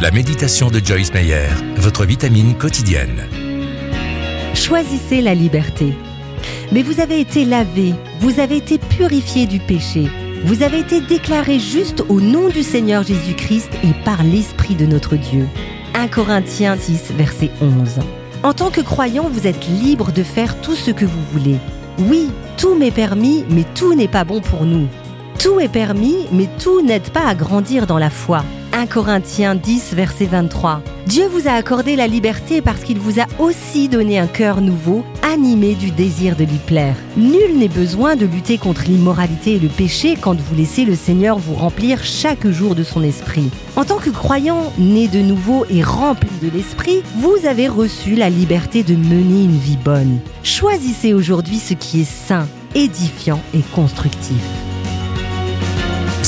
La méditation de Joyce Meyer, votre vitamine quotidienne. Choisissez la liberté. Mais vous avez été lavé, vous avez été purifié du péché, vous avez été déclaré juste au nom du Seigneur Jésus-Christ et par l'Esprit de notre Dieu. 1 Corinthiens 6, verset 11. En tant que croyant, vous êtes libre de faire tout ce que vous voulez. Oui, tout m'est permis, mais tout n'est pas bon pour nous. Tout est permis, mais tout n'aide pas à grandir dans la foi. 1 Corinthiens 10, verset 23. Dieu vous a accordé la liberté parce qu'il vous a aussi donné un cœur nouveau, animé du désir de lui plaire. Nul n'est besoin de lutter contre l'immoralité et le péché quand vous laissez le Seigneur vous remplir chaque jour de son esprit. En tant que croyant, né de nouveau et rempli de l'esprit, vous avez reçu la liberté de mener une vie bonne. Choisissez aujourd'hui ce qui est sain, édifiant et constructif.